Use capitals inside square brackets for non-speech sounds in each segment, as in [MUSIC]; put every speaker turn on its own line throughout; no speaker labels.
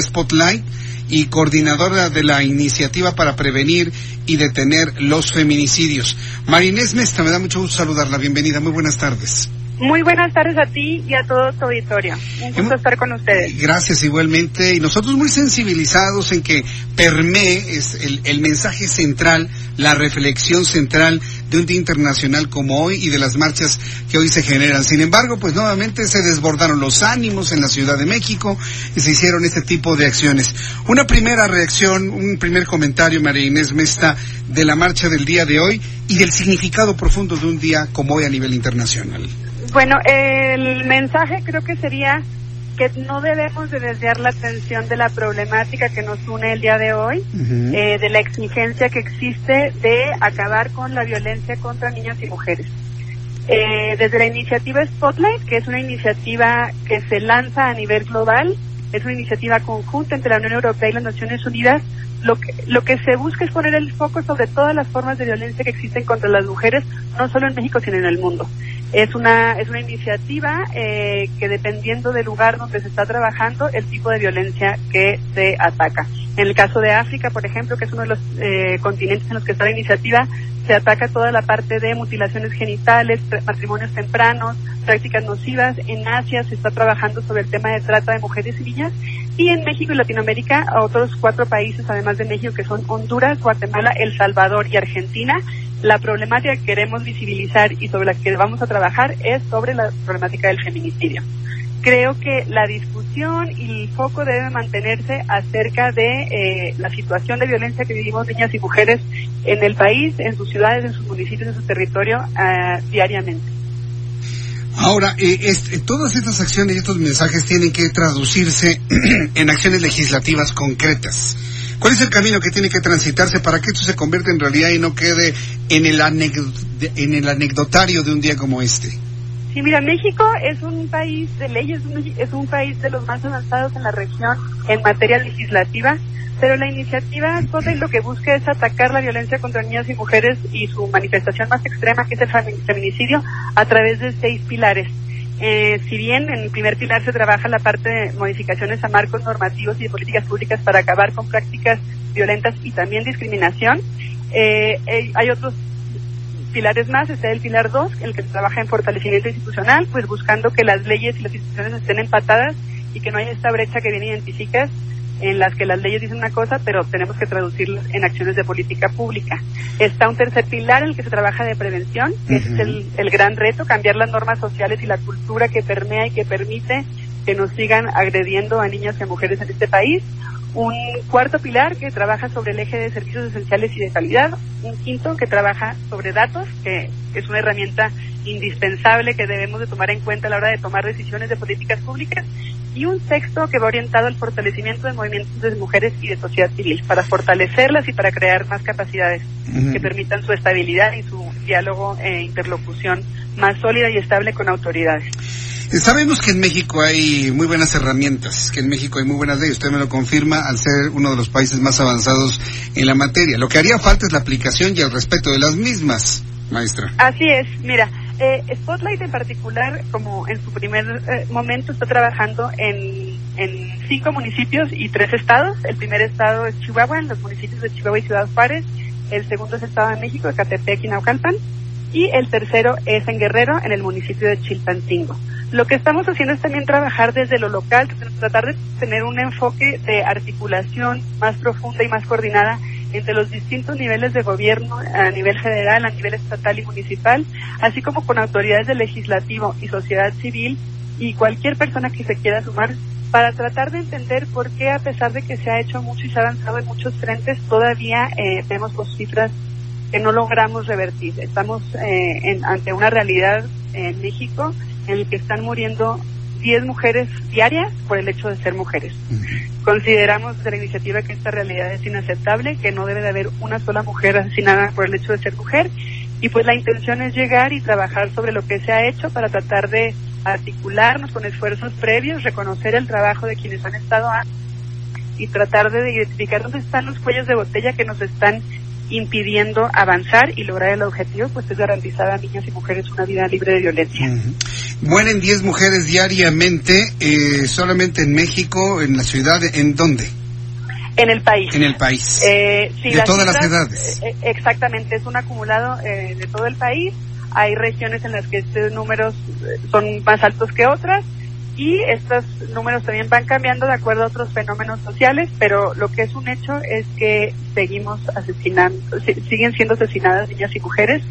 Spotlight y coordinadora de la iniciativa para prevenir y detener los feminicidios. Marinés Mesta, me da mucho gusto saludarla. Bienvenida, muy buenas tardes.
Muy buenas tardes a ti y a todo tu auditorio. Un gusto estar con ustedes.
Gracias igualmente. Y nosotros muy sensibilizados en que permee es el, el mensaje central, la reflexión central de un día internacional como hoy y de las marchas que hoy se generan. Sin embargo, pues nuevamente se desbordaron los ánimos en la Ciudad de México y se hicieron este tipo de acciones. Una primera reacción, un primer comentario, María Inés Mesta, de la marcha del día de hoy y del significado profundo de un día como hoy a nivel internacional.
Bueno, el mensaje creo que sería que no debemos de desviar la atención de la problemática que nos une el día de hoy, uh -huh. eh, de la exigencia que existe de acabar con la violencia contra niñas y mujeres. Eh, desde la iniciativa Spotlight, que es una iniciativa que se lanza a nivel global, es una iniciativa conjunta entre la Unión Europea y las Naciones Unidas, lo que, lo que se busca es poner el foco sobre todas las formas de violencia que existen contra las mujeres, no solo en México, sino en el mundo. Es una, es una iniciativa eh, que dependiendo del lugar donde se está trabajando, el tipo de violencia que se ataca. En el caso de África, por ejemplo, que es uno de los eh, continentes en los que está la iniciativa, se ataca toda la parte de mutilaciones genitales, matrimonios tempranos, prácticas nocivas. En Asia se está trabajando sobre el tema de trata de mujeres y niñas. Y en México y Latinoamérica, a otros cuatro países, además de México, que son Honduras, Guatemala, El Salvador y Argentina, la problemática que queremos visibilizar y sobre la que vamos a trabajar es sobre la problemática del feminicidio. Creo que la discusión y el foco debe mantenerse acerca de eh, la situación de violencia que vivimos niñas y mujeres en el país, en sus ciudades, en sus municipios, en su territorio uh, diariamente.
Ahora, eh, este, todas estas acciones y estos mensajes tienen que traducirse [CLEARS THROAT] en acciones legislativas concretas. ¿Cuál es el camino que tiene que transitarse para que esto se convierta en realidad y no quede en el, en el anecdotario de un día como este?
Sí, mira, México es un país de leyes, es un país de los más avanzados en la región en materia legislativa, pero la iniciativa Spotlight lo que busca es atacar la violencia contra niñas y mujeres y su manifestación más extrema, que es el feminicidio, a través de seis pilares. Eh, si bien en el primer pilar se trabaja la parte de modificaciones a marcos normativos y de políticas públicas para acabar con prácticas violentas y también discriminación, eh, eh, hay otros pilares más, está el pilar 2, el que trabaja en fortalecimiento institucional, pues buscando que las leyes y las instituciones estén empatadas y que no haya esta brecha que bien identificas en las que las leyes dicen una cosa, pero tenemos que traducirlas en acciones de política pública. Está un tercer pilar en el que se trabaja de prevención, que uh -huh. es el, el gran reto, cambiar las normas sociales y la cultura que permea y que permite que nos sigan agrediendo a niñas y a mujeres en este país. Un cuarto pilar que trabaja sobre el eje de servicios esenciales y de calidad. Un quinto que trabaja sobre datos, que es una herramienta indispensable que debemos de tomar en cuenta a la hora de tomar decisiones de políticas públicas y un sexto que va orientado al fortalecimiento de movimientos de mujeres y de sociedad civil, para fortalecerlas y para crear más capacidades uh -huh. que permitan su estabilidad y su diálogo e interlocución más sólida y estable con autoridades.
Sabemos que en México hay muy buenas herramientas, que en México hay muy buenas leyes. Usted me lo confirma al ser uno de los países más avanzados en la materia. Lo que haría falta es la aplicación y el respeto de las mismas, maestra.
Así es. Mira, eh, Spotlight en particular, como en su primer eh, momento, está trabajando en, cinco municipios y tres estados. El primer estado es Chihuahua, en los municipios de Chihuahua y Ciudad Juárez. El segundo es Estado de México, de Catepec y Naucalpan. Y el tercero es en Guerrero, en el municipio de Chilpancingo. Lo que estamos haciendo es también trabajar desde lo local, tratar de tener un enfoque de articulación más profunda y más coordinada entre los distintos niveles de gobierno a nivel federal, a nivel estatal y municipal, así como con autoridades del legislativo y sociedad civil y cualquier persona que se quiera sumar para tratar de entender por qué a pesar de que se ha hecho mucho y se ha avanzado en muchos frentes, todavía eh, vemos pues, cifras que no logramos revertir. Estamos eh, en, ante una realidad en México en el que están muriendo 10 mujeres diarias por el hecho de ser mujeres. Consideramos de la iniciativa que esta realidad es inaceptable, que no debe de haber una sola mujer asesinada por el hecho de ser mujer y pues la intención es llegar y trabajar sobre lo que se ha hecho para tratar de articularnos con esfuerzos previos, reconocer el trabajo de quienes han estado antes y tratar de identificar dónde están los cuellos de botella que nos están impidiendo avanzar y lograr el objetivo, pues es garantizar a niñas y mujeres una vida libre de violencia.
Mueren 10 mujeres diariamente, eh, solamente en México, en la ciudad, ¿en dónde?
En el país.
En el país.
Eh,
de todas las edades.
Eh, exactamente, es un acumulado eh, de todo el país. Hay regiones en las que estos números eh, son más altos que otras y estos números también van cambiando de acuerdo a otros fenómenos sociales, pero lo que es un hecho es que seguimos asesinando, siguen siendo asesinadas niñas y mujeres,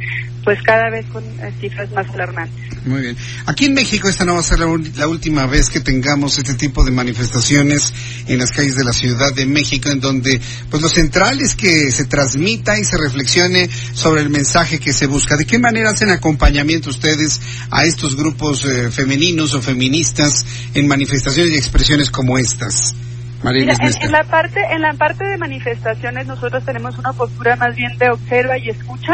pues cada vez con eh, cifras más alarmantes.
Muy bien. Aquí en México esta no va a ser la, la, última vez que tengamos este tipo de manifestaciones en las calles de la Ciudad de México, en donde pues lo central es que se transmita y se reflexione sobre el mensaje que se busca. ¿De qué manera hacen acompañamiento ustedes a estos grupos eh, femeninos o feministas en manifestaciones y expresiones como estas?
Mira, en, en, la parte en la parte de manifestaciones nosotros tenemos una postura más bien de observa y escucha.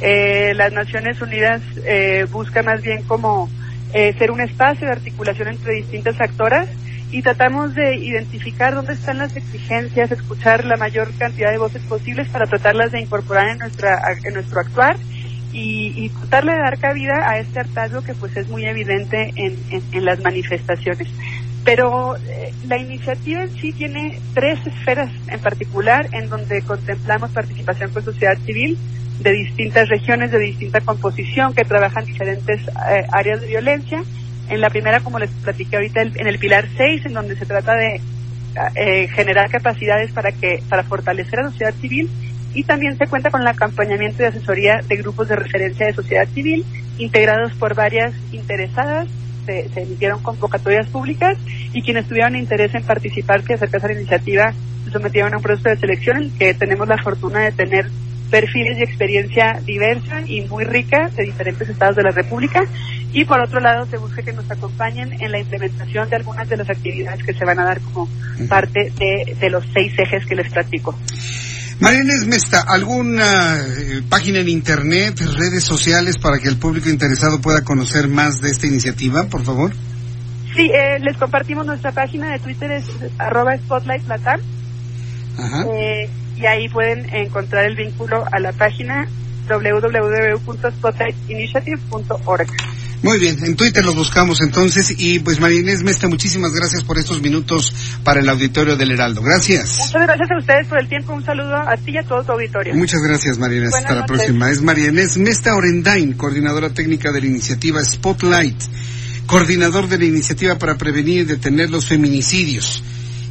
Eh, las Naciones Unidas eh, busca más bien como eh, ser un espacio de articulación entre distintas actoras y tratamos de identificar dónde están las exigencias, escuchar la mayor cantidad de voces posibles para tratarlas de incorporar en nuestra en nuestro actuar y, y tratarle de dar cabida a este hartazgo que pues es muy evidente en, en, las manifestaciones. Pero eh, la iniciativa en sí tiene tres esferas en particular en donde contemplamos participación con sociedad civil, de distintas regiones, de distinta composición, que trabajan diferentes eh, áreas de violencia. En la primera, como les platiqué ahorita, en el pilar 6, en donde se trata de eh, generar capacidades para que para fortalecer a la sociedad civil y también se cuenta con el acompañamiento y asesoría de grupos de referencia de sociedad civil integrados por varias interesadas se, se, emitieron convocatorias públicas y quienes tuvieron interés en participar que acerca de la iniciativa se sometieron a un proceso de selección en el que tenemos la fortuna de tener perfiles y experiencia diversa y muy rica de diferentes estados de la República y por otro lado se busca que nos acompañen en la implementación de algunas de las actividades que se van a dar como parte de, de los seis ejes que les platico.
María Inés Mesta, ¿alguna eh, página en internet, redes sociales para que el público interesado pueda conocer más de esta iniciativa, por favor?
Sí, eh, les compartimos nuestra página de Twitter, es arroba Spotlight Latam.
Ajá.
Eh, y ahí pueden encontrar el vínculo a la página www.spotlightinitiative.org.
Muy bien, en Twitter los buscamos entonces y pues María Inés Mesta, muchísimas gracias por estos minutos para el auditorio del Heraldo. Gracias.
Muchas gracias a ustedes por el tiempo, un saludo a ti y a todo tu auditorio.
Muchas gracias María Inés, hasta la próxima. Es María Inés Mesta Orendain, coordinadora técnica de la iniciativa Spotlight, coordinador de la iniciativa para prevenir y detener los feminicidios.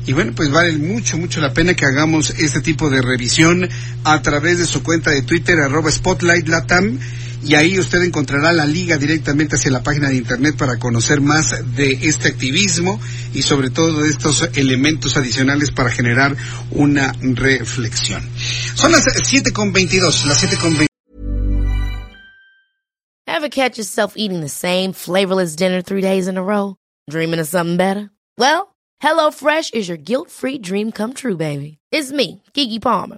Y bueno, pues vale mucho, mucho la pena que hagamos este tipo de revisión a través de su cuenta de Twitter, arroba Spotlight Latam, y ahí usted encontrará la liga directamente hacia la página de internet para conocer más de este activismo y sobre todo de estos elementos adicionales para generar una reflexión. Son las siete con veintidós, las siete con
Ever catch yourself eating the same flavorless dinner three days in a row? Dreaming of something better? Well, HelloFresh is your guilt-free dream come true, baby. It's me, Kiki Palmer.